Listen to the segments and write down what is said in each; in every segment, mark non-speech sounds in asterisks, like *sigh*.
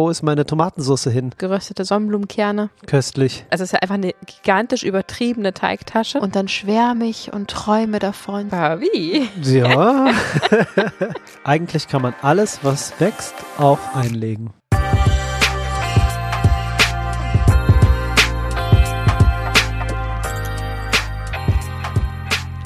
wo ist meine Tomatensauce hin? Geröstete Sonnenblumenkerne. Köstlich. Also es ist ja einfach eine gigantisch übertriebene Teigtasche. Und dann schwärme ich und träume davon. Wie? Ja. *laughs* *laughs* Eigentlich kann man alles, was wächst, auch einlegen.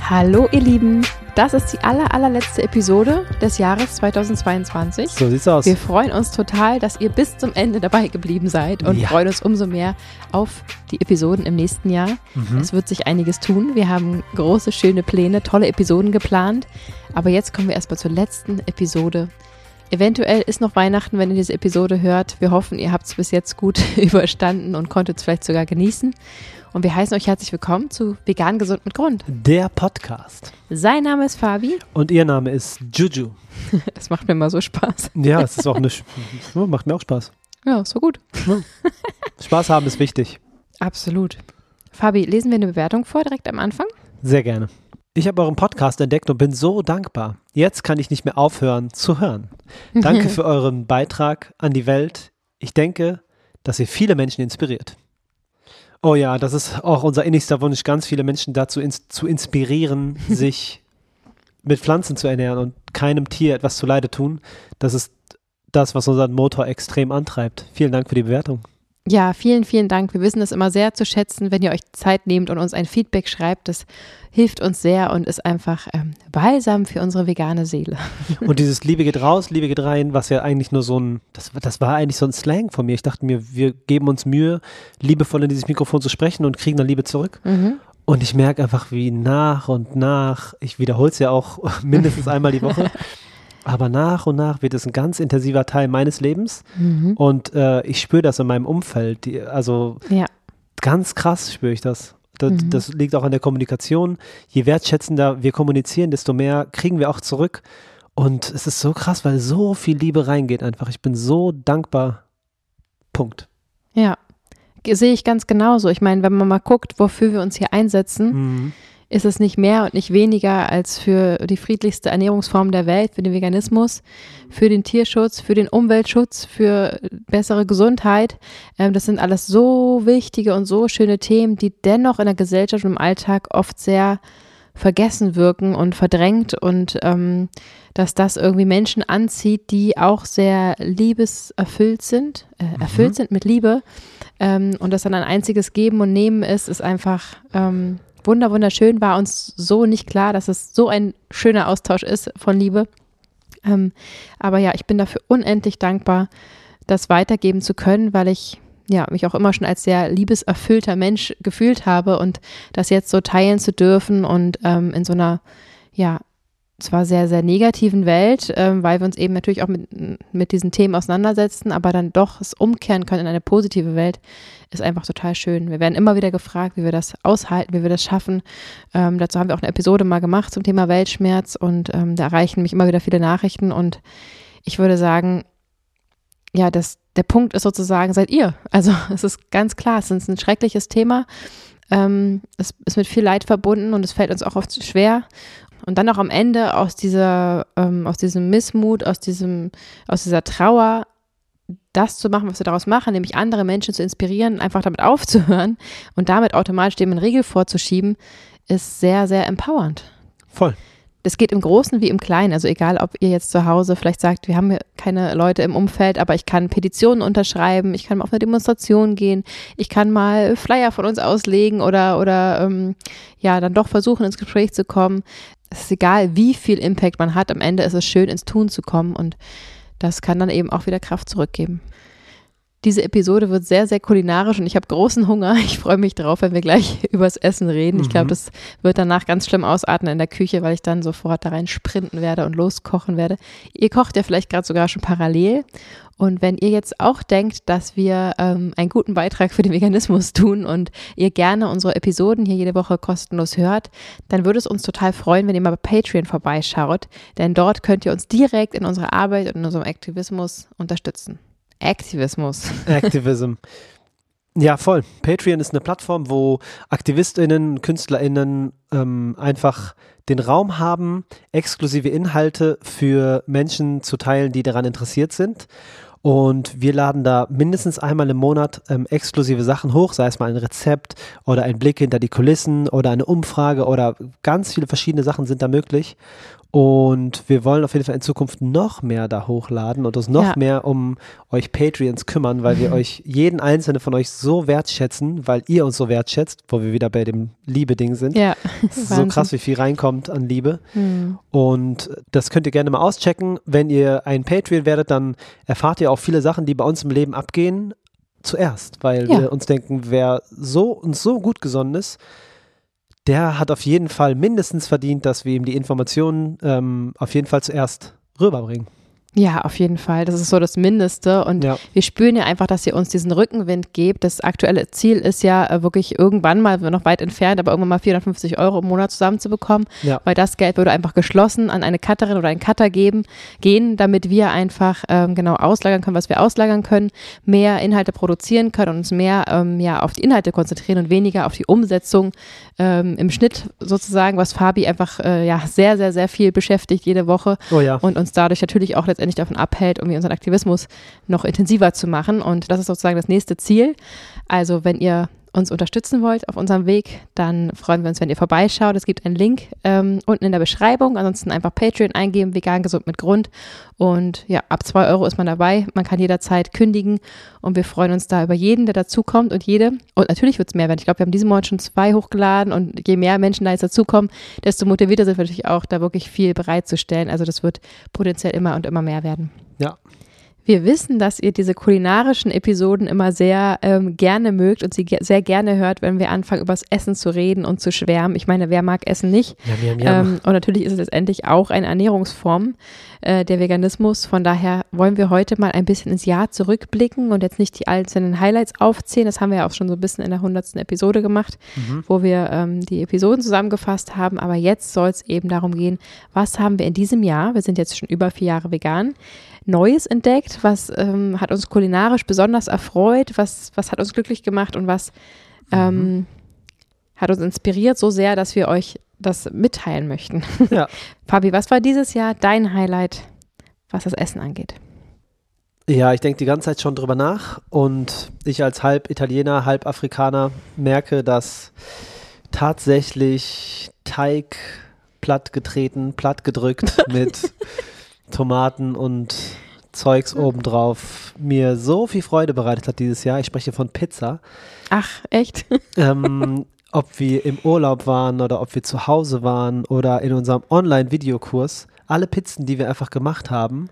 Hallo ihr Lieben, das ist die aller, allerletzte Episode des Jahres 2022. So sieht's aus. Wir freuen uns total, dass ihr bis zum Ende dabei geblieben seid und Ja. freuen uns umso mehr auf die Episoden im nächsten Jahr. Mhm. Es wird sich einiges tun. Wir haben große, schöne Pläne, tolle Episoden geplant. Aber jetzt kommen wir erstmal zur letzten Episode. Eventuell ist noch Weihnachten, wenn ihr diese Episode hört. Wir hoffen, ihr habt es bis jetzt gut *laughs* überstanden und konntet es vielleicht sogar genießen. Und wir heißen euch herzlich willkommen zu Vegan Gesund mit Grund. Der Podcast. Sein Name ist Fabi. Und ihr Name ist Juju. *laughs* Das macht mir immer so Spaß. Ja, es ist auch eine. *laughs* Ja, macht mir auch Spaß. Ja, so gut. Spaß haben ist wichtig. Absolut. Fabi, lesen wir eine Bewertung vor direkt am Anfang? Sehr gerne. Ich habe euren Podcast entdeckt und bin so dankbar. Jetzt kann ich nicht mehr aufhören zu hören. Danke für *laughs* euren Beitrag an die Welt. Ich denke, dass ihr viele Menschen inspiriert. Oh ja, das ist auch unser innigster Wunsch, ganz viele Menschen dazu ins zu inspirieren, *laughs* sich mit Pflanzen zu ernähren und keinem Tier etwas zuleide tun. Das ist das, was unseren Motor extrem antreibt. Vielen Dank für die Bewertung. Ja, vielen, vielen Dank. Wir wissen es immer sehr zu schätzen, wenn ihr euch Zeit nehmt und uns ein Feedback schreibt. Das hilft uns sehr und ist einfach ähm, balsam für unsere vegane Seele. *laughs* Und dieses Liebe geht raus, Liebe geht rein, was ja eigentlich nur so ein, das, das war eigentlich so ein Slang von mir. Ich dachte mir, wir geben uns Mühe, liebevoll in dieses Mikrofon zu sprechen und kriegen dann Liebe zurück. Mhm. Und ich merke einfach, wie nach und nach, ich wiederhole es ja auch *laughs* mindestens einmal die Woche, *laughs* aber nach und nach wird es ein ganz intensiver Teil meines Lebens. Mhm. Und äh, ich spüre das in meinem Umfeld. Die, also Ja. ganz krass spüre ich das. Das, Mhm. das liegt auch an der Kommunikation. Je wertschätzender wir kommunizieren, desto mehr kriegen wir auch zurück. Und es ist so krass, weil so viel Liebe reingeht einfach. Ich bin so dankbar. Punkt. Ja. Sehe ich ganz genauso. Ich meine, wenn man mal guckt, wofür wir uns hier einsetzen, Mhm. Ist es nicht mehr und nicht weniger als für die friedlichste Ernährungsform der Welt, für den Veganismus, für den Tierschutz, für den Umweltschutz, für bessere Gesundheit. Ähm, das sind alles so wichtige und so schöne Themen, die dennoch in der Gesellschaft und im Alltag oft sehr vergessen wirken und verdrängt und ähm, dass das irgendwie Menschen anzieht, die auch sehr liebeserfüllt sind, äh, erfüllt sind mit Liebe ähm, und das dann ein einziges Geben und Nehmen ist, ist einfach ähm, wunder wunderschön. War uns so nicht klar, dass es so ein schöner Austausch ist von Liebe. Ähm, aber ja, ich bin dafür unendlich dankbar, das weitergeben zu können, weil ich ja, mich auch immer schon als sehr liebeserfüllter Mensch gefühlt habe und das jetzt so teilen zu dürfen und ähm, in so einer, ja, zwar sehr, sehr negativen Welt, ähm, weil wir uns eben natürlich auch mit, mit diesen Themen auseinandersetzen, aber dann doch es umkehren können in eine positive Welt, ist einfach total schön. Wir werden immer wieder gefragt, wie wir das aushalten, wie wir das schaffen. Ähm, dazu haben wir auch eine Episode mal gemacht zum Thema Weltschmerz und ähm, da erreichen mich immer wieder viele Nachrichten und ich würde sagen, ja, das, der Punkt ist sozusagen, seid ihr. Also *laughs* es ist ganz klar, es ist ein schreckliches Thema. Ähm, es ist mit viel Leid verbunden und es fällt uns auch oft schwer. Und dann auch am Ende aus dieser, ähm, aus diesem Missmut, aus diesem, aus dieser Trauer, das zu machen, was wir daraus machen, nämlich andere Menschen zu inspirieren, einfach damit aufzuhören und damit automatisch dem einen Riegel vorzuschieben, ist sehr, sehr empowernd. Voll. Das geht im Großen wie im Kleinen. Also egal, ob ihr jetzt zu Hause vielleicht sagt, wir haben hier keine Leute im Umfeld, aber ich kann Petitionen unterschreiben, ich kann mal auf eine Demonstration gehen, ich kann mal Flyer von uns auslegen oder, oder ähm, ja, dann doch versuchen, ins Gespräch zu kommen. Es ist egal, wie viel Impact man hat. Am Ende ist es schön, ins Tun zu kommen und das kann dann eben auch wieder Kraft zurückgeben. Diese Episode wird sehr, sehr kulinarisch und ich habe großen Hunger. *laughs* Ich freue mich drauf, wenn wir gleich *laughs* übers Essen reden. Ich glaube, Mhm. das wird danach ganz schlimm ausarten in der Küche, weil ich dann sofort da rein sprinten werde und loskochen werde. Ihr kocht ja vielleicht gerade sogar schon parallel. Und wenn ihr jetzt auch denkt, dass wir ähm, einen guten Beitrag für den Veganismus tun und ihr gerne unsere Episoden hier jede Woche kostenlos hört, dann würde es uns total freuen, wenn ihr mal bei Patreon vorbeischaut. Denn dort könnt ihr uns direkt in unserer Arbeit und in unserem Aktivismus unterstützen. Aktivismus. Activism. Ja, voll. Patreon ist eine Plattform, wo AktivistInnen, KünstlerInnen ähm, einfach den Raum haben, exklusive Inhalte für Menschen zu teilen, die daran interessiert sind. Und wir laden da mindestens einmal im Monat ähm, exklusive Sachen hoch, sei es mal ein Rezept oder ein Blick hinter die Kulissen oder eine Umfrage oder ganz viele verschiedene Sachen sind da möglich. Und wir wollen auf jeden Fall in Zukunft noch mehr da hochladen und uns noch Ja. mehr um euch Patreons kümmern, weil wir *laughs* euch jeden einzelnen von euch so wertschätzen, weil ihr uns so wertschätzt, wo wir wieder bei dem Liebe-Ding sind. Ja, *laughs* so krass, wie viel reinkommt an Liebe. Hm. Und das könnt ihr gerne mal auschecken. Wenn ihr ein Patreon werdet, dann erfahrt ihr auch viele Sachen, die bei uns im Leben abgehen, zuerst, weil Ja. wir uns denken, wer so uns so gut gesonnen ist, der hat auf jeden Fall mindestens verdient, dass wir ihm die Informationen ähm, auf jeden Fall zuerst rüberbringen. Ja, auf jeden Fall. Das ist so das Mindeste. Und Ja. wir spüren ja einfach, dass ihr uns diesen Rückenwind gebt. Das aktuelle Ziel ist ja äh, wirklich irgendwann mal, wir noch weit entfernt, aber irgendwann mal 450 Euro im Monat zusammenzubekommen. Ja. Weil das Geld würde einfach geschlossen an eine Cutterin oder einen Cutter geben, gehen, damit wir einfach ähm, genau auslagern können, was wir auslagern können, mehr Inhalte produzieren können und uns mehr ähm, ja, auf die Inhalte konzentrieren und weniger auf die Umsetzung ähm, im Schnitt sozusagen, was Fabi einfach äh, ja, sehr, sehr, sehr viel beschäftigt jede Woche Oh ja. und uns dadurch natürlich auch letztendlich davon abhält, irgendwie unseren Aktivismus noch intensiver zu machen. Und das ist sozusagen das nächste Ziel. Also wenn ihr uns unterstützen wollt auf unserem Weg, dann freuen wir uns, wenn ihr vorbeischaut. Es gibt einen Link ähm, unten in der Beschreibung. Ansonsten einfach Patreon eingeben, vegan gesund mit Grund. Und ja, ab zwei Euro ist man dabei. Man kann jederzeit kündigen. Und wir freuen uns da über jeden, der dazukommt und jede. Und natürlich wird es mehr werden. Ich glaube, wir haben diesen Monat schon zwei hochgeladen. Und je mehr Menschen da jetzt dazukommen, desto motivierter sind wir natürlich auch, da wirklich viel bereitzustellen. Also das wird potenziell immer und immer mehr werden. Ja. Wir wissen, dass ihr diese kulinarischen Episoden immer sehr ähm, gerne mögt und sie ge sehr gerne hört, wenn wir anfangen, übers Essen zu reden und zu schwärmen. Ich meine, wer mag Essen nicht? Jam, jam, jam. Ähm, und natürlich ist es letztendlich auch eine Ernährungsform, äh, der Veganismus. Von daher wollen wir heute mal ein bisschen ins Jahr zurückblicken und jetzt nicht die einzelnen Highlights aufzählen. Das haben wir ja auch schon so ein bisschen in der hundertsten Episode gemacht, Mhm. wo wir ähm, die Episoden zusammengefasst haben. Aber jetzt soll es eben darum gehen, was haben wir in diesem Jahr, wir sind jetzt schon über vier Jahre vegan, Neues entdeckt, was ähm, hat uns kulinarisch besonders erfreut, was, was hat uns glücklich gemacht und was ähm, hat uns inspiriert so sehr, dass wir euch das mitteilen möchten. Ja. *laughs* Fabi, was war dieses Jahr dein Highlight, was das Essen angeht? Ja, ich denke die ganze Zeit schon drüber nach und ich als halb Italiener, halb Afrikaner merke, dass tatsächlich Teig platt getreten, platt gedrückt *laughs* mit Tomaten und Zeugs obendrauf mir so viel Freude bereitet hat dieses Jahr. Ich spreche von Pizza. Ach, echt? *laughs* ähm, ob wir im Urlaub waren oder ob wir zu Hause waren oder in unserem Online-Videokurs, alle Pizzen, die wir einfach gemacht haben,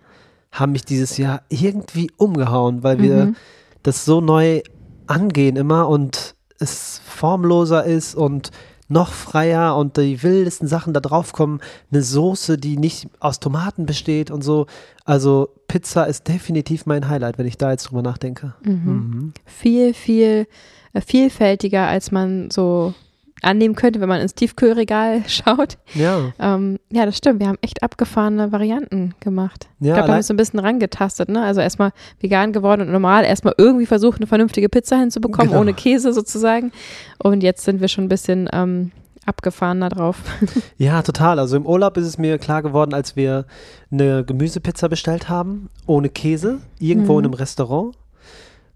haben mich dieses Jahr irgendwie umgehauen, weil wir Mhm. das so neu angehen immer und es formloser ist und noch freier und die wildesten Sachen da drauf kommen. Eine Soße, die nicht aus Tomaten besteht und so. Also Pizza ist definitiv mein Highlight, wenn ich da jetzt drüber nachdenke. Mhm. Viel, viel äh, vielfältiger, als man so annehmen könnte, wenn man ins Tiefkühlregal *laughs* schaut. Ja. Ähm, ja, das stimmt. Wir haben echt abgefahrene Varianten gemacht. Ja, ich glaube, wir haben uns so ein bisschen rangetastet. Ne? Also erstmal vegan geworden und normal erstmal irgendwie versucht, eine vernünftige Pizza hinzubekommen, Genau. ohne Käse sozusagen. Und jetzt sind wir schon ein bisschen ähm, abgefahrener drauf. *laughs* Ja, total. Also im Urlaub ist es mir klar geworden, als wir eine Gemüsepizza bestellt haben, ohne Käse, irgendwo Mhm. in einem Restaurant.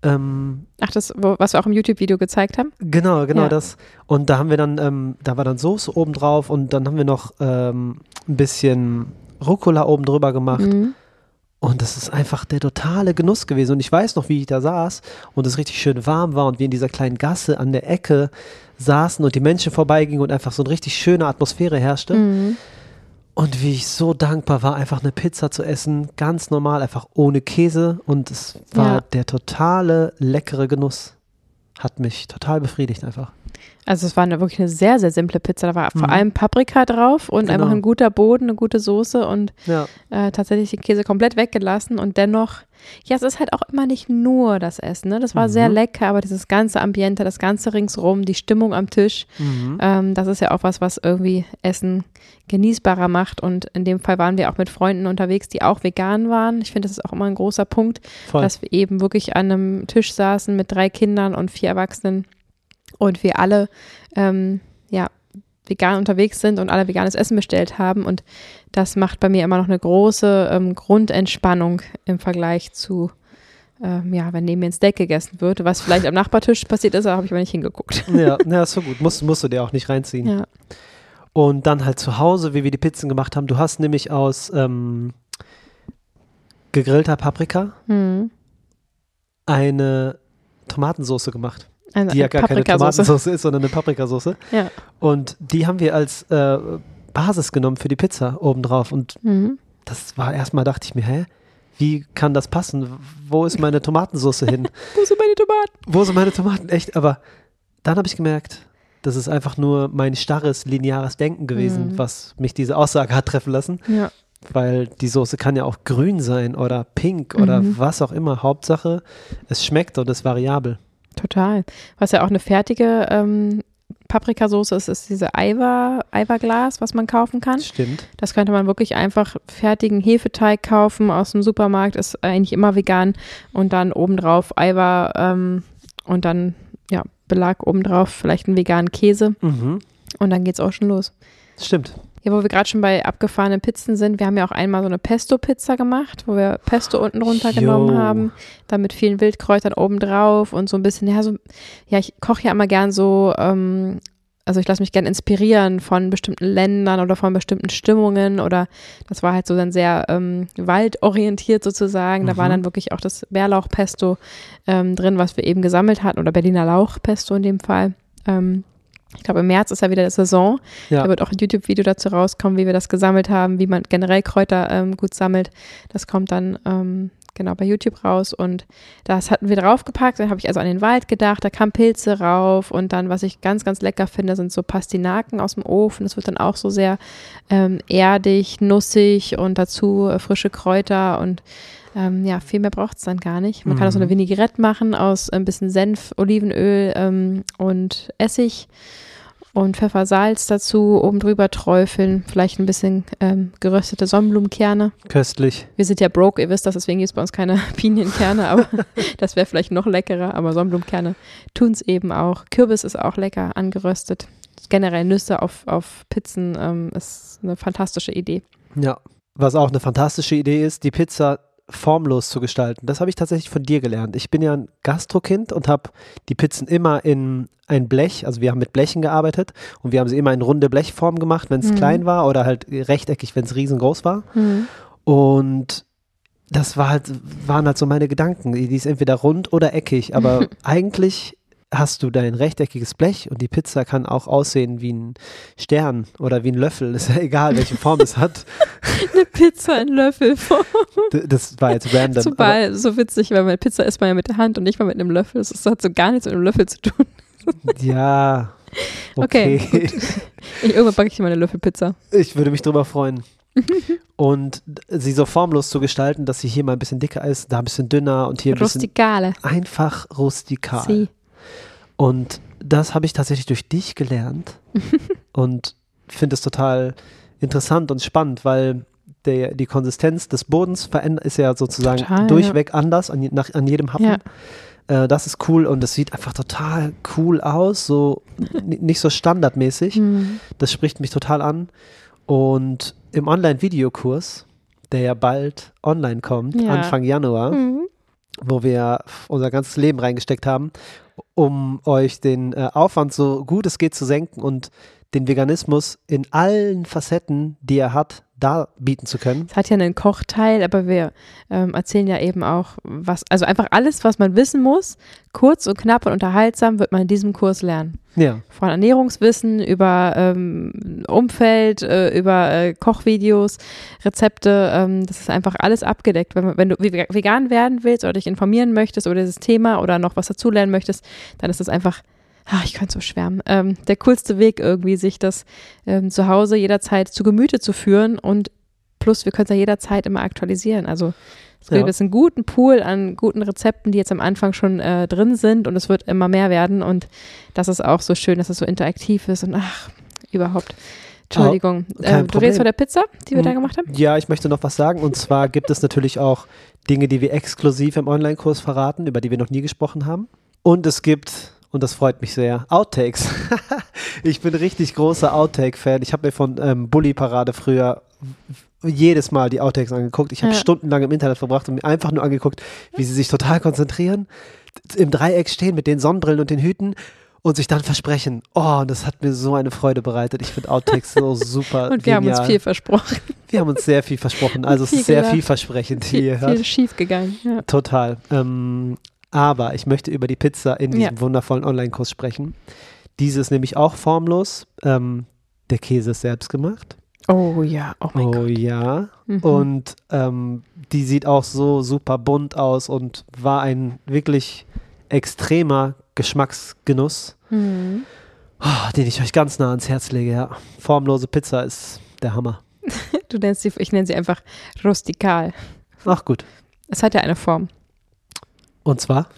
Ähm, Ach, das, was wir auch im YouTube-Video gezeigt haben? genau, genau Ja. das. Und da haben wir dann, ähm, da war dann Soße oben drauf und dann haben wir noch ähm, ein bisschen Rucola oben drüber gemacht. Mhm. Und das ist einfach der totale Genuss gewesen. Und ich weiß noch, wie ich da saß und es richtig schön warm war und wir in dieser kleinen Gasse an der Ecke saßen und die Menschen vorbeigingen und einfach so eine richtig schöne Atmosphäre herrschte. Mhm. Und wie ich so dankbar war, einfach eine Pizza zu essen, ganz normal, einfach ohne Käse. Und es war Ja. der totale leckere Genuss. Hat mich total befriedigt einfach. Also es war eine, wirklich eine sehr, sehr simple Pizza. Da war vor Mhm. allem Paprika drauf und Genau. einfach ein guter Boden, eine gute Soße und Ja, äh, tatsächlich den Käse komplett weggelassen und dennoch, ja, es ist halt auch immer nicht nur das Essen. Ne? Das war sehr Mhm. lecker, aber dieses ganze Ambiente, das ganze ringsrum, die Stimmung am Tisch, mhm. ähm, das ist ja auch was, was irgendwie Essen genießbarer macht. Und in dem Fall waren wir auch mit Freunden unterwegs, die auch vegan waren. Ich finde, das ist auch immer ein großer Punkt, voll. dass wir eben wirklich an einem Tisch saßen mit drei Kindern und vier Erwachsenen und wir alle ähm, ja vegan unterwegs sind und alle veganes Essen bestellt haben und das macht bei mir immer noch eine große ähm, Grundentspannung im Vergleich zu ähm, ja, wenn neben mir ein Steak gegessen wird, was vielleicht am Nachbartisch *laughs* passiert ist, habe ich aber nicht hingeguckt. Ja, na, ist so gut. Musst, musst du dir auch nicht reinziehen. Ja. Und dann halt zu Hause, wie wir die Pizzen gemacht haben. Du hast nämlich aus ähm, gegrillter Paprika Hm. eine Tomatensauce gemacht. Also Die ja gar keine. Tomatensauce ist, sondern eine Paprikasauce. Ja. Und die haben wir als äh, Basis genommen für die Pizza obendrauf. Und Mhm. das war erstmal, dachte ich mir, hä? Wie kann das passen? Wo ist meine Tomatensauce hin? *laughs* Wo sind meine Tomaten? Wo sind meine Tomaten? Echt, aber dann habe ich gemerkt, das ist einfach nur mein starres, lineares Denken gewesen, Mhm. was mich diese Aussage hat treffen lassen. Ja. Weil die Soße kann ja auch grün sein oder pink oder Mhm. was auch immer. Hauptsache, es schmeckt und ist variabel. Total. Was ja auch eine fertige ähm, Paprikasauce ist, ist diese Eiwa, Eiwa-Glas, was man kaufen kann. Stimmt. Das könnte man wirklich einfach fertigen Hefeteig kaufen aus dem Supermarkt, ist eigentlich immer vegan und dann obendrauf Eiwa ähm, und dann ja Belag obendrauf, vielleicht einen veganen Käse Mhm. und dann geht's auch schon los. Stimmt. Ja, wo wir gerade schon bei abgefahrenen Pizzen sind, wir haben ja auch einmal so eine Pesto-Pizza gemacht, wo wir Pesto unten runtergenommen Jo. haben, dann mit vielen Wildkräutern obendrauf und so ein bisschen, ja, so, ja, ich koche ja immer gern so, ähm, also ich lasse mich gern inspirieren von bestimmten Ländern oder von bestimmten Stimmungen oder das war halt so dann sehr ähm, waldorientiert sozusagen. Da war Mhm. dann wirklich auch das Bärlauchpesto ähm, drin, was wir eben gesammelt hatten oder Berliner Lauchpesto in dem Fall. Ähm, ich glaube, im März ist ja wieder die Saison. Ja. Da wird auch ein YouTube-Video dazu rauskommen, wie wir das gesammelt haben, wie man generell Kräuter ähm, gut sammelt. Das kommt dann ähm, genau bei YouTube raus und das hatten wir draufgepackt. Dann habe ich also an den Wald gedacht, da kamen Pilze rauf und dann, was ich ganz, ganz lecker finde, sind so Pastinaken aus dem Ofen. Das wird dann auch so sehr ähm, erdig, nussig und dazu äh, frische Kräuter und ähm, ja, viel mehr braucht es dann gar nicht. Man kann auch so eine Mhm. Vinaigrette machen aus ein bisschen Senf, Olivenöl ähm, und Essig und Pfeffer, Salz dazu, oben drüber träufeln, vielleicht ein bisschen ähm, geröstete Sonnenblumenkerne. Köstlich. Wir sind ja broke, ihr wisst das, deswegen gibt es bei uns keine *laughs* Pinienkerne, aber *laughs* das wäre vielleicht noch leckerer, aber Sonnenblumenkerne tun es eben auch. Kürbis ist auch lecker angeröstet. Generell Nüsse auf, auf Pizzen ähm, ist eine fantastische Idee. Ja. Was auch eine fantastische Idee ist, die Pizza formlos zu gestalten. Das habe ich tatsächlich von dir gelernt. Ich bin ja ein Gastrokind und habe die Pizzen immer in ein Blech, also wir haben mit Blechen gearbeitet und wir haben sie immer in runde Blechform gemacht, wenn es Mhm. klein war oder halt rechteckig, wenn es riesengroß war. Und das war halt, waren halt so meine Gedanken. Die ist entweder rund oder eckig, aber *laughs* eigentlich hast du dein rechteckiges Blech und die Pizza kann auch aussehen wie ein Stern oder wie ein Löffel. Ist ja egal, welche Form es hat. *laughs* Eine Pizza in Löffelform. Das war jetzt random. Super, so witzig, weil meine Pizza isst man ja mit der Hand und nicht mal mit einem Löffel. Das ist- hat so gar nichts mit einem Löffel zu tun. Ja. *laughs* Okay, Okay. Ich, irgendwann backe ich dir meine Löffelpizza. Ich würde mich drüber freuen. *laughs* Und sie so formlos zu gestalten, dass sie hier mal ein bisschen dicker ist, da ein bisschen dünner und hier ein bisschen Rustikale. einfach rustikal. Sie. Und das habe ich tatsächlich durch dich gelernt *laughs* und finde es total interessant und spannend, weil der, die Konsistenz des Bodens ist ja sozusagen Total, durchweg anders an, nach, an jedem Happen. Ja. Äh, das ist cool und es sieht einfach total cool aus, so nicht so standardmäßig. Mhm. Das spricht mich total an. Und im Online-Videokurs, der ja bald online kommt, Ja. Anfang Januar, Mhm. Wo wir unser ganzes Leben reingesteckt haben, um euch den äh, Aufwand so gut es geht zu senken und den Veganismus in allen Facetten, die er hat, darbieten zu können. Es hat ja einen Kochteil, aber wir ähm, erzählen ja eben auch, was, also einfach alles, was man wissen muss, kurz und knapp und unterhaltsam, wird man in diesem Kurs lernen. Ja, Von Ernährungswissen über ähm, Umfeld, äh, über äh, Kochvideos, Rezepte, ähm, das ist einfach alles abgedeckt. Wenn, wenn du ve- vegan werden willst oder dich informieren möchtest über dieses Thema oder noch was dazulernen möchtest, dann ist das einfach, ach, ich könnte so schwärmen, ähm, der coolste Weg irgendwie, sich das ähm, zu Hause jederzeit zu Gemüte zu führen und plus wir können es ja jederzeit immer aktualisieren. Also es gibt Ja. jetzt einen guten Pool an guten Rezepten, die jetzt am Anfang schon äh, drin sind und es wird immer mehr werden und das ist auch so schön, dass es so interaktiv ist und ach, überhaupt. Entschuldigung. kein äh, du redest von der Pizza, die wir da Mhm. gemacht haben? Ja, ich möchte noch was sagen. Und zwar gibt es natürlich auch Dinge, die wir exklusiv im Online-Kurs verraten, über die wir noch nie gesprochen haben. Und es gibt, und das freut mich sehr, Outtakes. *laughs* ich bin richtig großer Outtake-Fan. Ich habe mir von ähm, Bully Parade früher jedes Mal die Outtakes angeguckt. Ich habe Ja. stundenlang im Internet verbracht und mir einfach nur angeguckt, wie sie sich total konzentrieren, im Dreieck stehen mit den Sonnenbrillen und den Hüten und sich dann versprechen. Oh, das hat mir so eine Freude bereitet. Ich finde Outtakes so *laughs* super. Und wir haben genial. uns viel versprochen. Wir haben uns sehr viel versprochen. Also es ist sehr gelacht. vielversprechend, Viel, hört. viel schief gegangen. Ja. Total. Ähm, aber ich möchte über die Pizza in diesem Ja. wundervollen Online-Kurs sprechen. Diese ist nämlich auch formlos. Ähm, der Käse ist selbst gemacht. Oh ja, oh mein oh Gott. ja. Mhm. Und ähm, die sieht auch so super bunt aus und war ein wirklich extremer Geschmacksgenuss, Mhm. oh, den ich euch ganz nah ans Herz lege. Ja. Formlose Pizza ist der Hammer. *laughs* Du nennst sie, ich nenne sie einfach rustikal. Ach gut. Es hat ja eine Form. Und zwar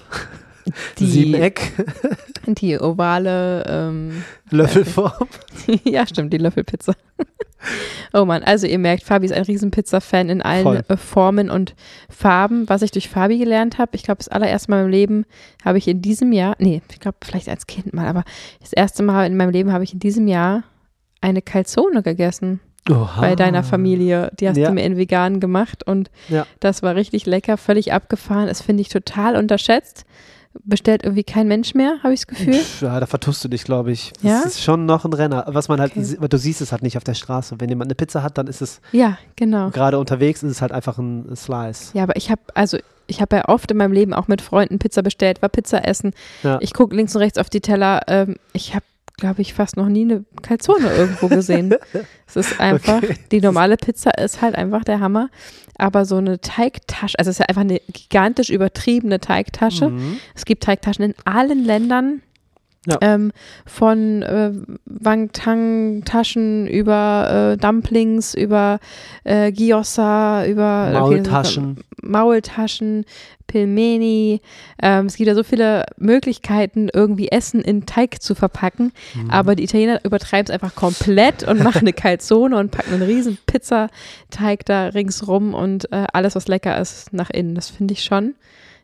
Die, Siebeneck, *laughs* die ovale, ähm, Löffelform. *laughs* ja stimmt, die Löffelpizza. oh Mann, also ihr merkt, Fabi ist ein Riesenpizza-Fan in allen Voll. äh, Formen und Farben. Was ich durch Fabi gelernt habe, ich glaube, das allererste Mal im Leben habe ich in diesem Jahr, nee, ich glaube vielleicht als Kind mal, aber das erste Mal in meinem Leben habe ich in diesem Jahr eine Calzone gegessen Oha. bei deiner Familie. Die hast Ja. du mir in vegan gemacht und Ja. das war richtig lecker, völlig abgefahren. Das finde ich total unterschätzt. Bestellt irgendwie kein Mensch mehr, habe ich das Gefühl. Pff, Ja, da vertust du dich, glaube ich. Das Ja? ist schon noch ein Renner. Was man halt, Okay. du siehst es halt nicht auf der Straße. Wenn jemand eine Pizza hat, dann ist es Ja, genau. gerade unterwegs, ist es halt einfach ein Slice. Ja, aber ich habe, also ich habe ja oft in meinem Leben auch mit Freunden Pizza bestellt, war Pizza essen. Ja. Ich gucke links und rechts auf die Teller. Ähm, ich habe, glaube ich, fast noch nie eine Calzone irgendwo gesehen. *laughs* es ist einfach, Okay. die normale Pizza ist halt einfach der Hammer. Aber so eine Teigtasche, also es ist ja einfach eine gigantisch übertriebene Teigtasche. Mhm. Es gibt Teigtaschen in allen Ländern. Ja. Ähm, von äh, Wangtang-Taschen über äh, Dumplings, über äh, Gyoza, über okay, Maultaschen. Maultaschen, Pilmeni. Ähm, es gibt ja so viele Möglichkeiten, irgendwie Essen in Teig zu verpacken. Mhm. Aber die Italiener übertreiben es einfach komplett und machen eine Calzone und packen einen riesen Pizzateig da ringsrum und äh, alles, was lecker ist, nach innen. Das finde ich schon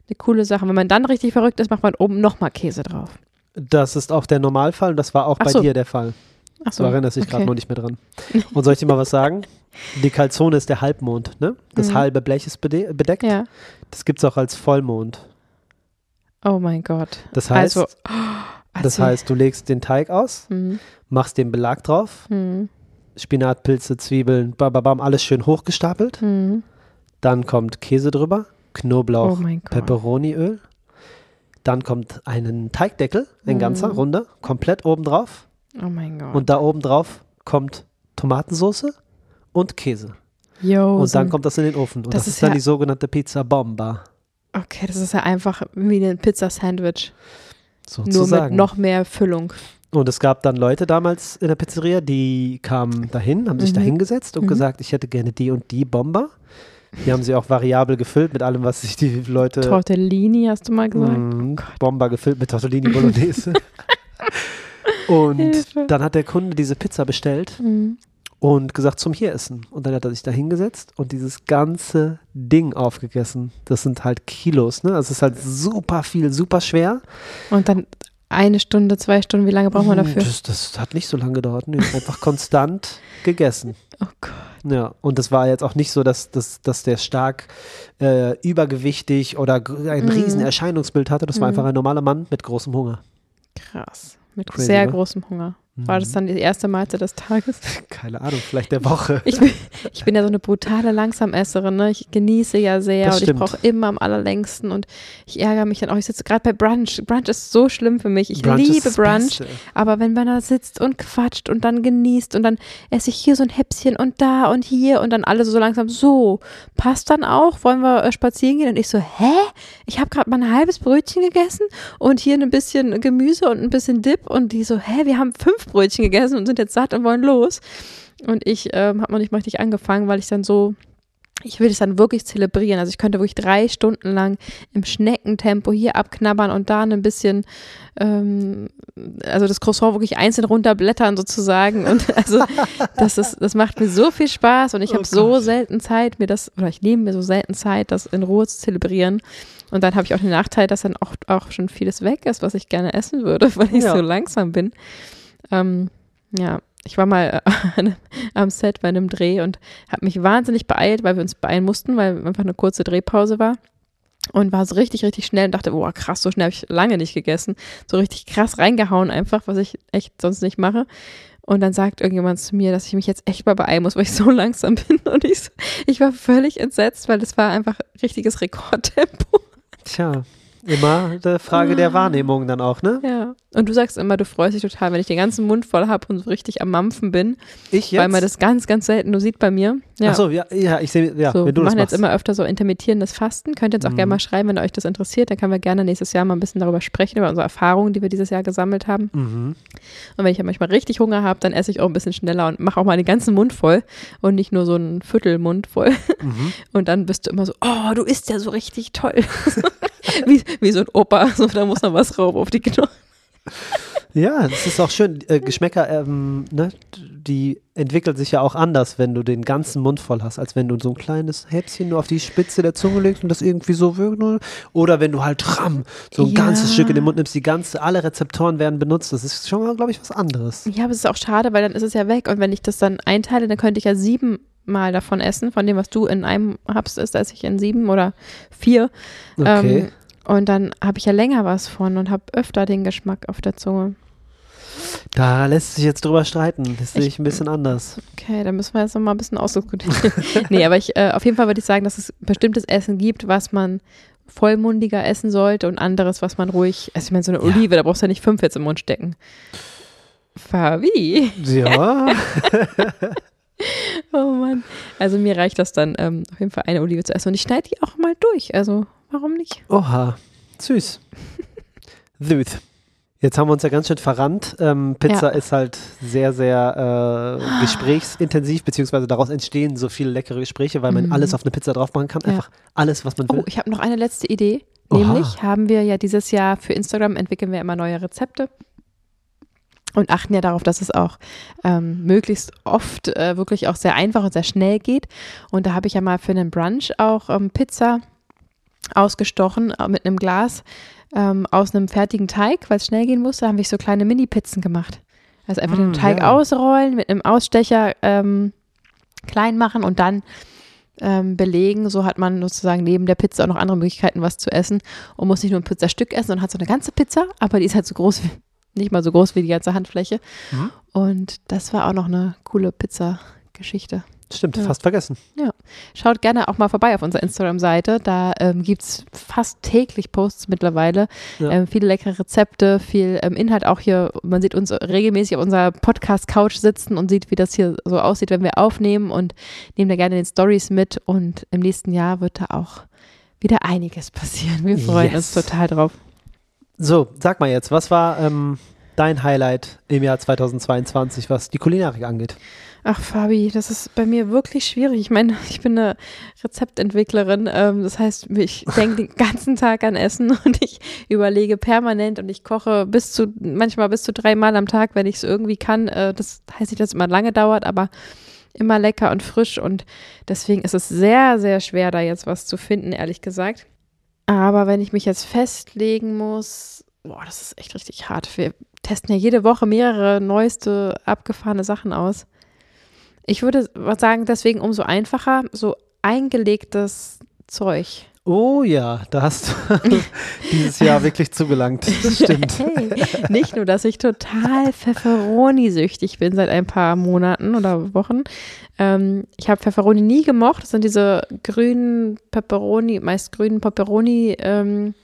eine coole Sache. Wenn man dann richtig verrückt ist, macht man oben nochmal Käse drauf. Das ist auch der Normalfall und das war auch Ach bei so. dir der Fall. Ach Du so. erinnerst dich gerade okay. nur nicht mehr dran. *laughs* Und soll ich dir mal was sagen? Die Calzone ist der Halbmond, ne? Das Mhm. halbe Blech ist bede bedeckt. Ja. Das gibt es auch als Vollmond. Oh mein Gott. Das heißt, also, das erzähl. heißt, du legst den Teig aus, Hm, machst den Belag drauf, hm, Spinat, Pilze, Zwiebeln, bababam, alles schön hochgestapelt. hm. Dann kommt Käse drüber, Knoblauch, Oh. Peperoniöl. Dann kommt ein Teigdeckel, ein Mhm. ganzer, runder, komplett oben drauf. Oh mein Gott. Und da oben drauf kommt Tomatensauce und Käse. Yo, Und dann kommt das in den Ofen. Und das das, ist ist dann ja- die sogenannte Pizza Bomba. Okay, das ist ja einfach wie ein Pizza-Sandwich. Nur Sozusagen. mit noch mehr Füllung. Und es gab dann Leute damals in der Pizzeria, die kamen dahin, haben sich Mhm. da hingesetzt und Mhm. gesagt, ich hätte gerne die und die Bomber. Die haben sie auch variabel gefüllt mit allem, was sich die Leute Tortellini, hast du mal gesagt? Mm, Gott. Bomber gefüllt mit Tortellini Bolognese. *laughs* und Hilfe. dann hat der Kunde diese Pizza bestellt Mhm. und gesagt, zum hier essen. Und dann hat er sich da hingesetzt und dieses ganze Ding aufgegessen. Das sind halt Kilos, ne? Also es ist halt super viel, super schwer. Und dann eine Stunde, zwei Stunden, wie lange braucht man dafür? Das, das hat nicht so lange gedauert. Nee, einfach konstant gegessen. Oh Gott. Ja, und das war jetzt auch nicht so, dass, dass, dass der stark äh, übergewichtig oder ein Mhm. riesen Erscheinungsbild hatte. Das war Mhm. einfach ein normaler Mann mit großem Hunger. Krass. Mit Crazy, sehr ne? großem Hunger. War das Mhm. dann die erste Mahlzeit des Tages? *laughs* Keine Ahnung, vielleicht der Woche. Ich bin, ich bin ja so eine brutale Langsamesserin. Ne? Ich genieße ja sehr Das und ich stimmt. brauche immer am allerlängsten und ich ärgere mich dann auch. Ich sitze gerade bei Brunch. Brunch ist so schlimm für mich. Ich Brunch liebe Brunch. Beste. Aber wenn man da sitzt und quatscht und dann genießt und dann esse ich hier so ein Häppchen und da und hier und dann alle so langsam, so, passt dann auch? Wollen wir äh, spazieren gehen? Und ich so, hä? Ich habe gerade mal ein halbes Brötchen gegessen und hier ein bisschen Gemüse und ein bisschen Dip und die so, hä? Wir haben fünf Brötchen gegessen und sind jetzt satt und wollen los. Und ich ähm, habe noch nicht mal richtig angefangen, weil ich dann so ich will das dann wirklich zelebrieren. Also ich könnte wirklich drei Stunden lang im Schneckentempo hier abknabbern und da ein bisschen, ähm, also das Croissant wirklich einzeln runterblättern sozusagen. Und *laughs* also das ist, das macht mir so viel Spaß und ich Oh habe so selten Zeit, mir das, oder ich nehme mir so selten Zeit, das in Ruhe zu zelebrieren. Und dann habe ich auch den Nachteil, dass dann auch, auch schon vieles weg ist, was ich gerne essen würde, *laughs* weil ich Ja. so langsam bin. Ähm, ja, ich war mal äh, *laughs* am Set bei einem Dreh und habe mich wahnsinnig beeilt, weil wir uns beeilen mussten, weil einfach eine kurze Drehpause war. Und war so richtig, richtig schnell und dachte, boah, krass, so schnell habe ich lange nicht gegessen. So richtig krass reingehauen einfach, was ich echt sonst nicht mache. Und dann sagt irgendjemand zu mir, dass ich mich jetzt echt mal beeilen muss, weil ich so *laughs* langsam bin. Und ich, ich war völlig entsetzt, weil das war einfach richtiges Rekordtempo. Tja, immer eine Frage der Wahrnehmung dann auch, ne? Ja. Und du sagst immer, du freust dich total, wenn ich den ganzen Mund voll habe und so richtig am Mampfen bin. Ich jetzt? Weil man das ganz, ganz selten nur sieht bei mir. Ja. Ach so, ja, ja ich sehe, ja, so, wenn du wir machen jetzt immer öfter so intermittierendes Fasten. Könnt ihr uns auch Mhm. gerne mal schreiben, wenn euch das interessiert. Dann können wir gerne nächstes Jahr mal ein bisschen darüber sprechen, über unsere Erfahrungen, die wir dieses Jahr gesammelt haben. Mhm. Und wenn ich ja manchmal richtig Hunger habe, dann esse ich auch ein bisschen schneller und mache auch mal den ganzen Mund voll und nicht nur so einen Viertelmund voll. Mhm. *laughs* Und dann bist du immer so, oh, du isst ja so richtig toll. *laughs* wie, wie so ein Opa, so, da muss noch was rauf auf die Knochen. Ja, das ist auch schön. Äh, Geschmäcker, ähm, ne, die entwickeln sich ja auch anders, wenn du den ganzen Mund voll hast, als wenn du so ein kleines Häppchen nur auf die Spitze der Zunge legst und das irgendwie so wirkt. ne? Oder wenn du halt ram, so ein Ja. ganzes Stück in den Mund nimmst, die ganze, alle Rezeptoren werden benutzt. Das ist schon mal, glaube ich, was anderes. Ja, aber es ist auch schade, weil dann ist es ja weg. Und wenn ich das dann einteile, dann könnte ich ja siebenmal davon essen, von dem, was du in einem habst, ist, esse ich in sieben oder vier. Okay. Ähm, und dann habe ich ja länger was von und habe öfter den Geschmack auf der Zunge. da lässt sich jetzt drüber streiten. Das sehe Ich- ein bisschen anders. Okay, dann müssen wir jetzt noch mal ein bisschen ausdiskutieren. *laughs* nee, aber ich, äh, auf jeden Fall würde ich sagen, dass es bestimmtes Essen gibt, was man vollmundiger essen sollte und anderes, was man ruhig, also ich meine, so eine Ja. Olive, da brauchst du ja nicht fünf jetzt im Mund stecken. Fabi. Ja, *laughs* *laughs* Oh Mann. Also mir reicht das dann, ähm, auf jeden Fall eine Olive zu essen. Und ich schneide die auch mal durch. Also warum nicht? oha, süß. *laughs* Süß. Jetzt haben wir uns ja ganz schön verrannt. Ähm, Pizza Ja. ist halt sehr, sehr äh, gesprächsintensiv, beziehungsweise daraus entstehen so viele leckere Gespräche, weil man Mhm. alles auf eine Pizza drauf machen kann. Ja. Einfach alles, was man will. Oh, ich habe noch eine letzte Idee. Oha. Nämlich haben wir ja dieses Jahr für Instagram entwickeln wir immer neue Rezepte und achten ja darauf, dass es auch ähm, möglichst oft äh, wirklich auch sehr einfach und sehr schnell geht. Und da habe ich ja mal für einen Brunch auch ähm, Pizza ausgestochen äh, mit einem Glas ähm, aus einem fertigen Teig, weil es schnell gehen musste, haben wir so kleine Mini-Pizzen gemacht. Also einfach den Mm, Teig ja. ausrollen, mit einem Ausstecher ähm, klein machen und dann ähm, belegen. So hat man sozusagen neben der Pizza auch noch andere Möglichkeiten, was zu essen und muss nicht nur ein Pizzastück essen, sondern hat so eine ganze Pizza, aber die ist halt so groß, wie, *laughs* nicht mal so groß wie die ganze Handfläche. Mhm. Und das war auch noch eine coole Pizza-Geschichte. Stimmt, Ja. fast vergessen. Schaut gerne auch mal vorbei auf unserer Instagram-Seite. Da ähm, gibt es fast täglich Posts mittlerweile. Ja. Ähm, viele leckere Rezepte, viel ähm, Inhalt auch hier. Man sieht uns regelmäßig auf unserer Podcast-Couch sitzen und sieht, wie das hier so aussieht, wenn wir aufnehmen und nehmen da gerne den Stories mit. Und im nächsten Jahr wird da auch wieder einiges passieren. Wir freuen Yes. uns total drauf. So, sag mal jetzt, was war ähm, dein Highlight im Jahr 2022, was die Kulinarik angeht? Ach, Fabi, das ist bei mir wirklich schwierig. Ich meine, ich bin eine Rezeptentwicklerin. Ähm, das heißt, ich denke den ganzen Tag an Essen *laughs* und ich überlege permanent und ich koche bis zu, manchmal bis zu dreimal am Tag, wenn ich es irgendwie kann. Äh, das heißt nicht, dass es immer lange dauert, aber immer lecker und frisch und deswegen ist es sehr, sehr schwer, da jetzt was zu finden, ehrlich gesagt. Aber wenn ich mich jetzt festlegen muss, boah, das ist echt richtig hart. Wir testen ja jede Woche mehrere neueste, abgefahrene Sachen aus. Ich würde sagen, deswegen umso einfacher, so eingelegtes Zeug. Oh ja, da hast du *laughs* dieses Jahr wirklich zugelangt. Das *laughs* stimmt. Hey, nicht nur, dass ich total Pfefferoni-süchtig bin seit ein paar Monaten oder Wochen. Ähm, ich habe Pfefferoni nie gemocht. Das sind diese grünen Pepperoni, meist grünen Pepperoni-Schläuche.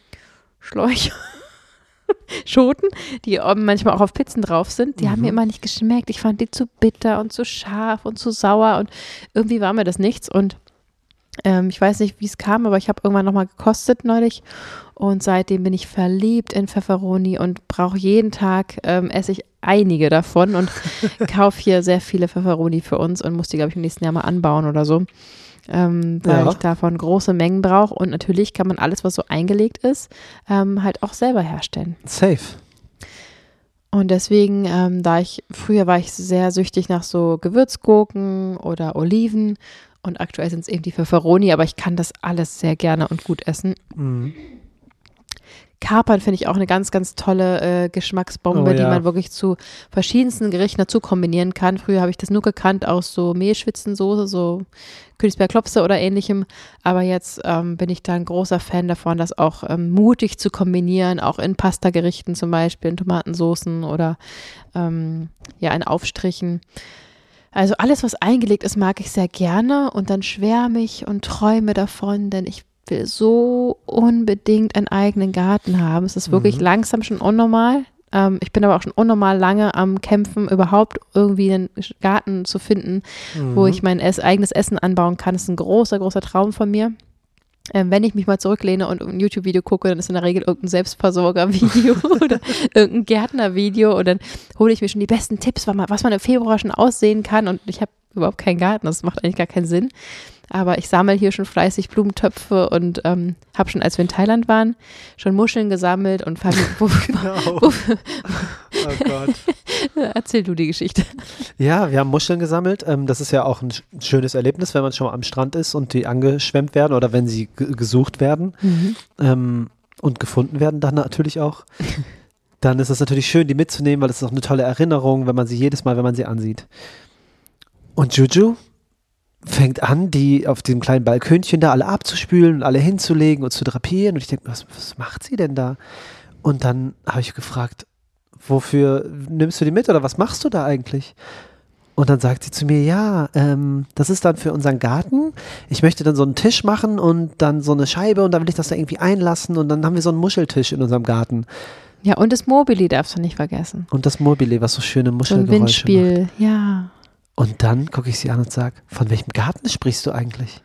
*laughs* Schoten, die manchmal auch auf Pizzen drauf sind, die haben Mhm. mir immer nicht geschmeckt. Ich fand die zu bitter und zu scharf und zu sauer und irgendwie war mir das nichts. Und ähm, ich weiß nicht, wie es kam, aber ich habe irgendwann nochmal gekostet neulich und seitdem bin ich verliebt in Pfefferoni und brauche jeden Tag, ähm, esse ich einige davon und *laughs* kaufe hier sehr viele Pfefferoni für uns und muss die, glaube ich, im nächsten Jahr mal anbauen oder so. Ähm, weil Ja. ich davon große Mengen brauche und natürlich kann man alles, was so eingelegt ist, ähm, halt auch selber herstellen. Safe. Und deswegen, ähm, da ich, früher war ich sehr süchtig nach so Gewürzgurken oder Oliven und aktuell sind es eben die Pfefferoni, aber ich kann das alles sehr gerne und gut essen. Mhm. Kapern finde ich auch eine ganz, ganz tolle äh, Geschmacksbombe, Oh, die ja. man wirklich zu verschiedensten Gerichten dazu kombinieren kann. Früher habe ich das nur gekannt aus so Mehlschwitzensoße, so Königsberg Klopse oder ähnlichem. Aber jetzt ähm, bin ich da ein großer Fan davon, das auch ähm, mutig zu kombinieren, auch in Pastagerichten zum Beispiel, in Tomatensoßen oder ähm, ja, in Aufstrichen. Also alles, was eingelegt ist, mag ich sehr gerne und dann schwärme ich und träume davon, denn ich will so unbedingt einen eigenen Garten haben. Es ist wirklich Mhm. langsam schon unnormal. Ähm, ich bin aber auch schon unnormal lange am Kämpfen, überhaupt irgendwie einen Garten zu finden, wo Mhm. ich mein Ess eigenes Essen anbauen kann. Das ist ein großer, großer Traum von mir. Ähm, wenn ich mich mal zurücklehne und ein YouTube-Video gucke, dann ist in der Regel irgendein Selbstversorger-Video *laughs* oder irgendein Gärtner-Video und dann hole ich mir schon die besten Tipps, was man, was man im Februar schon aussehen kann und ich habe überhaupt keinen Garten, das macht eigentlich gar keinen Sinn. Aber ich sammle hier schon fleißig Blumentöpfe und ähm, habe schon, als wir in Thailand waren, schon Muscheln gesammelt und wo, *laughs* Genau. Oh Gott. *laughs* erzähl du die Geschichte. Ja, wir haben Muscheln gesammelt. Ähm, das ist ja auch ein sch- schönes Erlebnis, wenn man schon mal am Strand ist und die angeschwemmt werden oder wenn sie ge- gesucht werden ähm, und gefunden werden, dann natürlich auch. *laughs* Dann ist es natürlich schön, die mitzunehmen, weil es ist auch eine tolle Erinnerung, wenn man sie jedes Mal, wenn man sie ansieht. Und Juju fängt an, die auf dem kleinen Balkönchen da alle abzuspülen und alle hinzulegen und zu drapieren. Und ich denke, was, was macht sie denn da? Und dann habe ich gefragt, wofür nimmst du die mit oder was machst du da eigentlich? Und dann sagt sie zu mir, ja, ähm, das ist dann für unseren Garten. Ich möchte dann so einen Tisch machen und dann so eine Scheibe und dann will ich das da irgendwie einlassen und dann haben wir so einen Muscheltisch in unserem Garten. Ja, und das Mobili darfst du nicht vergessen. Und das Mobile, was so schöne So ein Muschelgeräusche macht. Windspiel, ja. Und dann gucke ich sie an und sage, von welchem Garten sprichst du eigentlich?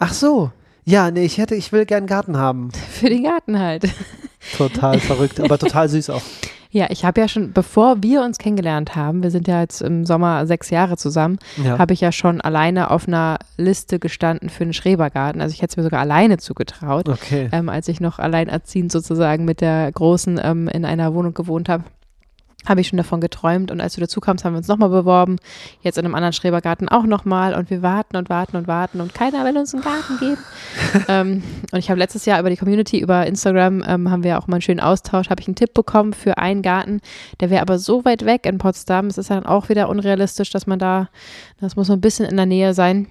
Ach so, ja, nee, ich hätte, ich will gern einen Garten haben. *laughs* Für den Garten halt. Total verrückt, aber total süß auch. *laughs* Ja, ich habe ja schon, bevor wir uns kennengelernt haben, wir sind ja jetzt im Sommer sechs Jahre zusammen, Ja. habe ich ja schon alleine auf einer Liste gestanden für einen Schrebergarten. Also ich hätte es mir sogar alleine zugetraut, Okay. ähm, als ich noch alleinerziehend sozusagen mit der Großen ähm, in einer Wohnung gewohnt habe. Habe ich schon davon geträumt und als du dazu kamst, haben wir uns nochmal beworben. Jetzt in einem anderen Schrebergarten auch nochmal und wir warten und warten und warten und keiner will uns einen Garten geben. *laughs* ähm, und ich habe letztes Jahr über die Community, über Instagram, ähm, haben wir auch mal einen schönen Austausch, habe ich einen Tipp bekommen für einen Garten. Der wäre aber so weit weg in Potsdam. Es ist dann auch wieder unrealistisch, dass man da, das muss so ein bisschen in der Nähe sein.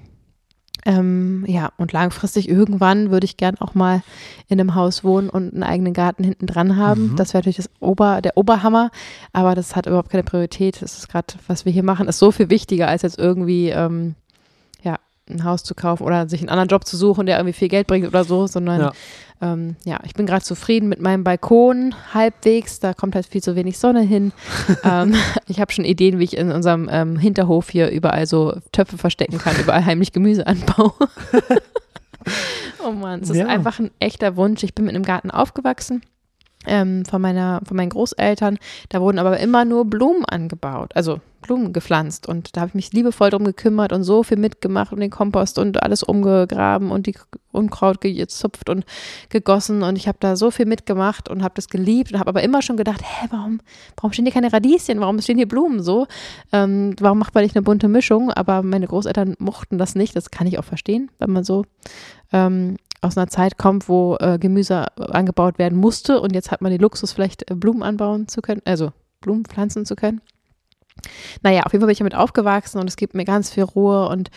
Ähm, ja, und langfristig irgendwann würde ich gern auch mal in einem Haus wohnen und einen eigenen Garten hinten dran haben. Mhm. Das wäre natürlich das Ober, der Oberhammer, aber das hat überhaupt keine Priorität. Das ist gerade, was wir hier machen, ist so viel wichtiger, als jetzt irgendwie ähm, ein Haus zu kaufen oder sich einen anderen Job zu suchen, der irgendwie viel Geld bringt oder so, sondern Ja. ähm, ja, ich bin gerade zufrieden mit meinem Balkon halbwegs. Da kommt halt viel zu wenig Sonne hin. *laughs* ähm, ich habe schon Ideen, wie ich in unserem ähm, Hinterhof hier überall so Töpfe verstecken kann, überall heimlich Gemüse anbaue. *laughs* *laughs* oh Mann, es ist Ja. einfach ein echter Wunsch. Ich bin mit einem Garten aufgewachsen. Ähm, von, meiner, von meinen Großeltern. Da wurden aber immer nur Blumen angebaut, also Blumen gepflanzt. Und da habe ich mich liebevoll drum gekümmert und so viel mitgemacht und den Kompost und alles umgegraben und die Unkraut gezupft und gegossen. Und ich habe da so viel mitgemacht und habe das geliebt und habe aber immer schon gedacht, hä, warum, warum stehen hier keine Radieschen? Warum stehen hier Blumen so? Ähm, warum macht man nicht eine bunte Mischung? Aber meine Großeltern mochten das nicht. Das kann ich auch verstehen, wenn man so ähm, aus einer Zeit kommt, wo äh, Gemüse angebaut werden musste und jetzt hat man den Luxus, vielleicht äh, Blumen anbauen zu können, also Blumen pflanzen zu können. Naja, auf jeden Fall bin ich damit aufgewachsen und es gibt mir ganz viel Ruhe und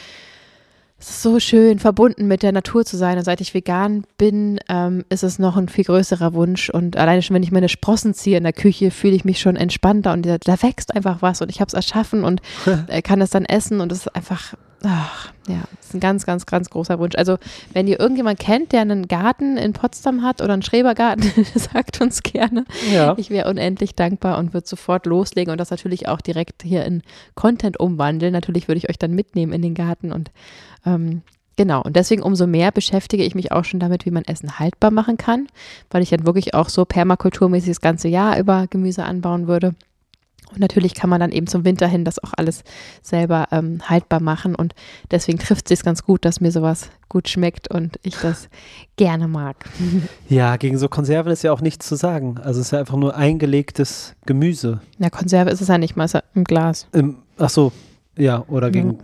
es ist so schön, verbunden mit der Natur zu sein. Und seit ich vegan bin, ähm, ist es noch ein viel größerer Wunsch. Und alleine schon, wenn ich meine Sprossen ziehe in der Küche, fühle ich mich schon entspannter und da, da wächst einfach was und ich habe es erschaffen und *laughs* äh, kann es dann essen und es ist einfach, ach, ja, es ist ein ganz, ganz, ganz großer Wunsch. Also, wenn ihr irgendjemand kennt, der einen Garten in Potsdam hat oder einen Schrebergarten, *laughs* sagt uns gerne. Ja. Ich wäre unendlich dankbar und würde sofort loslegen und das natürlich auch direkt hier in Content umwandeln. Natürlich würde ich euch dann mitnehmen in den Garten und ähm, genau. Und deswegen umso mehr beschäftige ich mich auch schon damit, wie man Essen haltbar machen kann, weil ich dann wirklich auch so permakulturmäßig das ganze Jahr über Gemüse anbauen würde. Und natürlich kann man dann eben zum Winter hin das auch alles selber ähm, haltbar machen. Und deswegen trifft es sich ganz gut, dass mir sowas gut schmeckt und ich das *laughs* gerne mag. *laughs* Ja, gegen so Konserven ist ja auch nichts zu sagen. Also es ist ja einfach nur eingelegtes Gemüse. Ja, Konserve ist es ja nicht mal, ja im Glas. Im, ach so, ja, oder gegen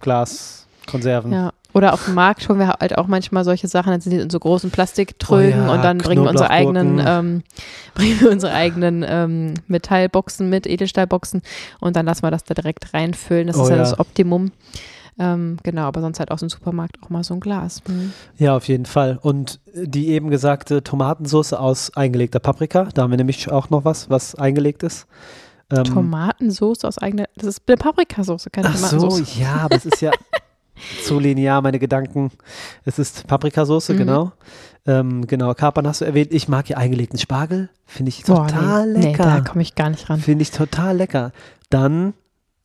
Glaskonserven. Ja, Oder auf dem Markt holen wir halt auch manchmal solche Sachen, dann sind die in so großen Plastiktrögen Oh ja, und dann bringen wir unsere eigenen, ähm, *laughs* bringen wir unsere eigenen ähm, Metallboxen mit, Edelstahlboxen und dann lassen wir das da direkt reinfüllen. Das Oh ist ja, ja. das Optimum. Ähm, genau, aber sonst halt aus dem Supermarkt auch mal so ein Glas. Mhm. Ja, auf jeden Fall. Und die eben gesagte Tomatensauce aus eingelegter Paprika, da haben wir nämlich auch noch was, was eingelegt ist. Ähm, Tomatensauce aus eigener, das ist eine Paprikasauce, keine Ach so, Tomatensauce. ja, aber es ist ja *laughs* zu linear, meine Gedanken. Es ist Paprikasauce, Mhm. genau. Ähm, genau, Kapern hast du erwähnt. Ich mag ja eingelegten Spargel. Finde ich Boah, total nee, Nee, da lecker. komme ich gar nicht ran. Finde ich total lecker. Dann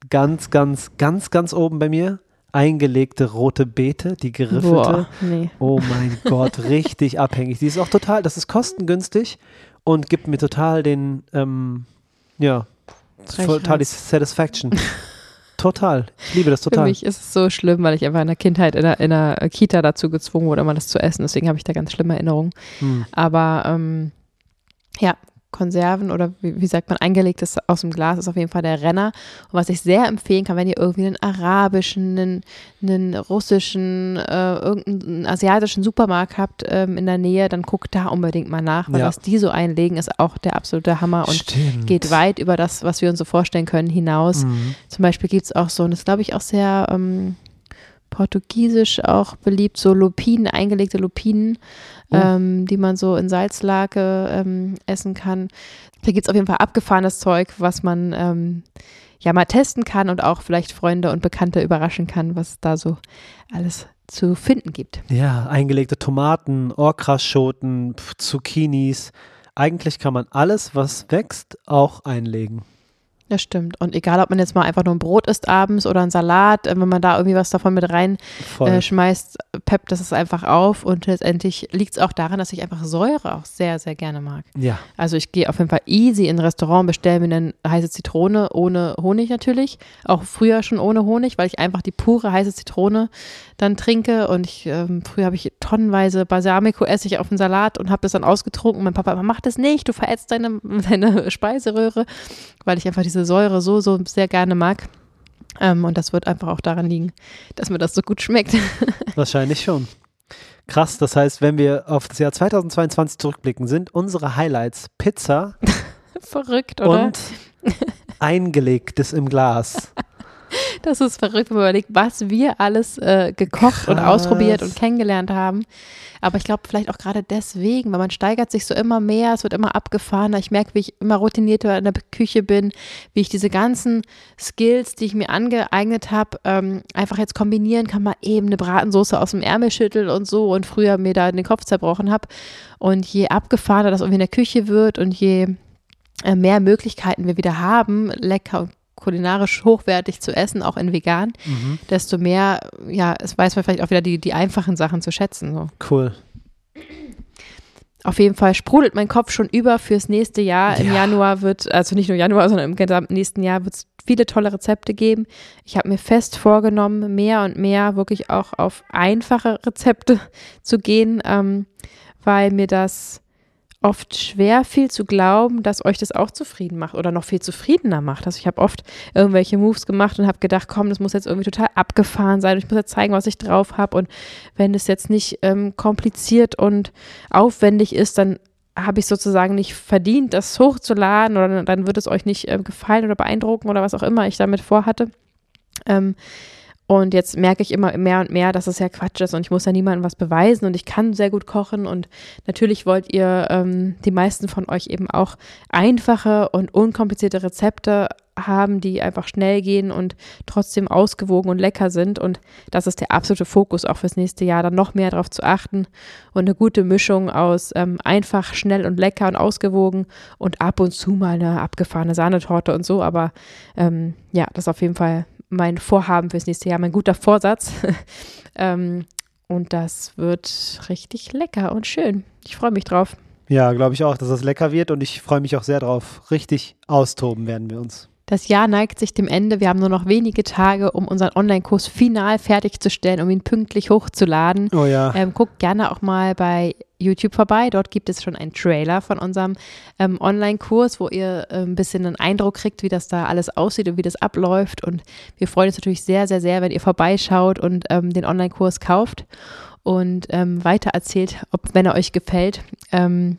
ganz, ganz, ganz, ganz oben bei mir eingelegte rote Beete, die geriffelte. Boah, nee. Oh mein Gott, richtig *laughs* abhängig. Die ist auch total, das ist kostengünstig und gibt mir total den, ähm, ja, total die Satisfaction. *laughs* total. Ich liebe das Für total. mich ist es so schlimm, weil ich einfach in der Kindheit in der, in der Kita dazu gezwungen wurde, immer das zu essen. Deswegen habe ich da ganz schlimme Erinnerungen. Hm. Aber ähm, ja, Konserven oder wie, wie sagt man, eingelegtes aus dem Glas ist auf jeden Fall der Renner. Und was ich sehr empfehlen kann, wenn ihr irgendwie einen arabischen, einen, einen russischen, äh, irgendeinen asiatischen Supermarkt habt ähm, in der Nähe, dann guckt da unbedingt mal nach, weil Ja. was die so einlegen, ist auch der absolute Hammer und Stimmt. geht weit über das, was wir uns so vorstellen können, hinaus. Mhm. Zum Beispiel gibt es auch so, und das glaube ich auch sehr ähm, portugiesisch auch beliebt, so Lupinen, eingelegte Lupinen, Oh. ähm, die man so in Salzlake ähm, essen kann. Da gibt es auf jeden Fall abgefahrenes Zeug, was man ähm, ja mal testen kann und auch vielleicht Freunde und Bekannte überraschen kann, was da so alles zu finden gibt. Ja, eingelegte Tomaten, Okraschoten, Pf, Zucchinis. Eigentlich kann man alles, was wächst, auch einlegen. Das stimmt. Und egal, ob man jetzt mal einfach nur ein Brot isst abends oder ein Salat, äh, wenn man da irgendwie was davon mit rein Voll. äh, schmeißt, peppt das es einfach auf und letztendlich liegt es auch daran, dass ich einfach Säure auch sehr, sehr gerne mag. ja, Also ich gehe auf jeden Fall easy in ein Restaurant, bestelle mir eine heiße Zitrone ohne Honig natürlich, auch früher schon ohne Honig, weil ich einfach die pure heiße Zitrone dann trinke und ich, ähm, früher habe ich tonnenweise Balsamico-Essig auf den Salat und habe das dann ausgetrunken. Mein Papa, mach das nicht, du verätzt deine, *laughs* deine Speiseröhre, weil ich einfach diese Säure so, so sehr gerne mag. Ähm, und das wird einfach auch daran liegen, dass mir das so gut schmeckt. *laughs* wahrscheinlich schon. Krass, das heißt, wenn wir auf das Jahr 2022 zurückblicken, sind unsere Highlights Pizza *laughs* Verrückt, oder? und *laughs* eingelegtes im Glas. Das ist verrückt, wenn man überlegt, was wir alles äh, gekocht und Krass. ausprobiert und kennengelernt haben. Aber ich glaube, vielleicht auch gerade deswegen, weil man steigert sich so immer mehr, es wird immer abgefahrener. Ich merke, wie ich immer routinierter in der Küche bin, wie ich diese ganzen Skills, die ich mir angeeignet habe, ähm, einfach jetzt kombinieren kann, mal eben eine Bratensoße aus dem Ärmel schütteln und so und früher mir da den Kopf zerbrochen habe. Und je abgefahrener das irgendwie in der Küche wird und je äh, mehr Möglichkeiten wir wieder haben, lecker und kulinarisch hochwertig zu essen, auch in vegan, Mhm. desto mehr, ja, es weiß man vielleicht auch wieder die, die einfachen Sachen zu schätzen. So. Cool. Auf jeden Fall sprudelt mein Kopf schon über fürs nächste Jahr. Im Ja. Januar wird, also nicht nur Januar, sondern im gesamten nächsten Jahr wird es viele tolle Rezepte geben. Ich habe mir fest vorgenommen, mehr und mehr wirklich auch auf einfache Rezepte *laughs* zu gehen, ähm, weil mir das oft schwer fiel zu glauben, dass euch das auch zufrieden macht oder noch viel zufriedener macht. Also ich habe oft irgendwelche Moves gemacht und habe gedacht, komm, das muss jetzt irgendwie total abgefahren sein ich muss jetzt zeigen, was ich drauf habe und wenn es jetzt nicht ähm, kompliziert und aufwendig ist, dann habe ich sozusagen nicht verdient, das hochzuladen oder dann wird es euch nicht ähm, gefallen oder beeindrucken oder was auch immer ich damit vorhatte. Ähm, und jetzt merke ich immer mehr und mehr, dass es ja Quatsch ist und ich muss ja niemandem was beweisen und ich kann sehr gut kochen und natürlich wollt ihr, ähm, die meisten von euch eben auch einfache und unkomplizierte Rezepte haben, die einfach schnell gehen und trotzdem ausgewogen und lecker sind. Und das ist der absolute Fokus auch fürs nächste Jahr, dann noch mehr darauf zu achten und eine gute Mischung aus ähm, einfach, schnell und lecker und ausgewogen und ab und zu mal eine abgefahrene Sahnetorte und so, aber ähm, ja, das ist auf jeden Fall mein Vorhaben fürs nächste Jahr, mein guter Vorsatz. *laughs* ähm, und das wird richtig lecker und schön. Ich freue mich drauf. Ja, glaube ich auch, dass das lecker wird und ich freue mich auch sehr drauf. Richtig austoben werden wir uns. Das Jahr neigt sich dem Ende. Wir haben nur noch wenige Tage, um unseren Online-Kurs final fertigzustellen, um ihn pünktlich hochzuladen. Oh ja. Ähm, guckt gerne auch mal bei YouTube vorbei. Dort gibt es schon einen Trailer von unserem ähm, Online-Kurs, wo ihr äh, ein bisschen einen Eindruck kriegt, wie das da alles aussieht und wie das abläuft. Und wir freuen uns natürlich sehr, sehr, sehr, wenn ihr vorbeischaut und ähm, den Online-Kurs kauft und ähm, weiter erzählt, ob, wenn er euch gefällt. Ähm,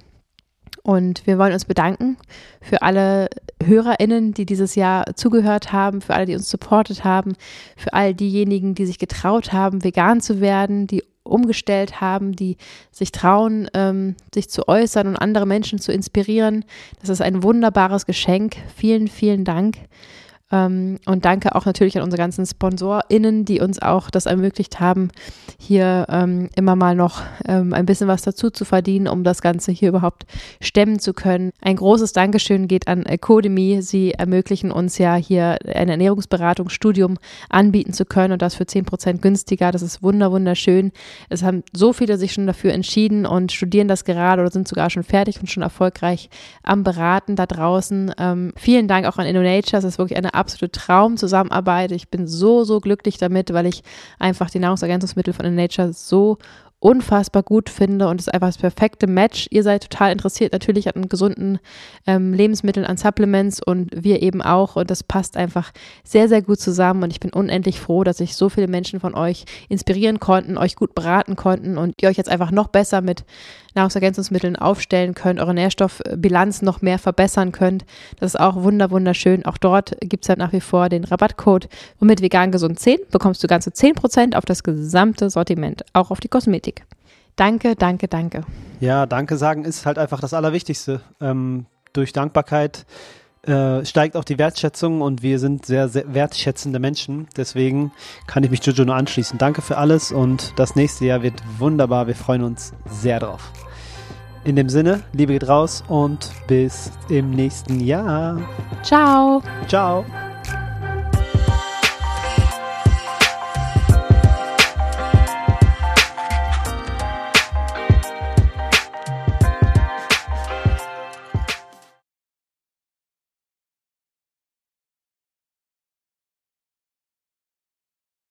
und wir wollen uns bedanken für alle HörerInnen, die dieses Jahr zugehört haben, für alle, die uns supportet haben, für all diejenigen, die sich getraut haben, vegan zu werden, die umgestellt haben, die sich trauen, ähm, sich zu äußern und andere Menschen zu inspirieren. Das ist ein wunderbares Geschenk. Vielen, vielen Dank. Ähm, und danke auch natürlich an unsere ganzen SponsorInnen, die uns auch das ermöglicht haben, hier ähm, immer mal noch ähm, ein bisschen was dazu zu verdienen, um das Ganze hier überhaupt stemmen zu können. Ein großes Dankeschön geht an Academy. Sie ermöglichen uns ja hier ein Ernährungsberatungsstudium anbieten zu können und das für 10 Prozent günstiger. Das ist wunder, wunderschön. Es haben so viele sich schon dafür entschieden und studieren das gerade oder sind sogar schon fertig und schon erfolgreich am Beraten da draußen. Vielen Dank auch an InnoNature. Das ist wirklich eine absolute Traumzusammenarbeit. Ich bin so, so glücklich damit, weil ich einfach die Nahrungsergänzungsmittel von Nature so unfassbar gut finde und es ist einfach das perfekte Match. Ihr seid total interessiert natürlich an gesunden ähm, Lebensmitteln, an Supplements und wir eben auch und das passt einfach sehr, sehr gut zusammen und ich bin unendlich froh, dass sich so viele Menschen von euch inspirieren konnten, euch gut beraten konnten und ihr euch jetzt einfach noch besser mit Nahrungsergänzungsmitteln aufstellen könnt, eure Nährstoffbilanz noch mehr verbessern könnt. Das ist auch wunder, wunderschön. Auch dort gibt es halt nach wie vor den Rabattcode. Und mit vegan gesund 10 bekommst du ganze 10% auf das gesamte Sortiment, auch auf die Kosmetik. Danke, danke, danke. Ja, danke sagen ist halt einfach das Allerwichtigste. Ähm, durch Dankbarkeit äh, steigt auch die Wertschätzung und wir sind sehr, sehr wertschätzende Menschen. Deswegen kann ich mich Jojo nur anschließen. Danke für alles und das nächste Jahr wird wunderbar. Wir freuen uns sehr drauf. In dem Sinne, Liebe geht raus und bis im nächsten Jahr. Ciao. Ciao.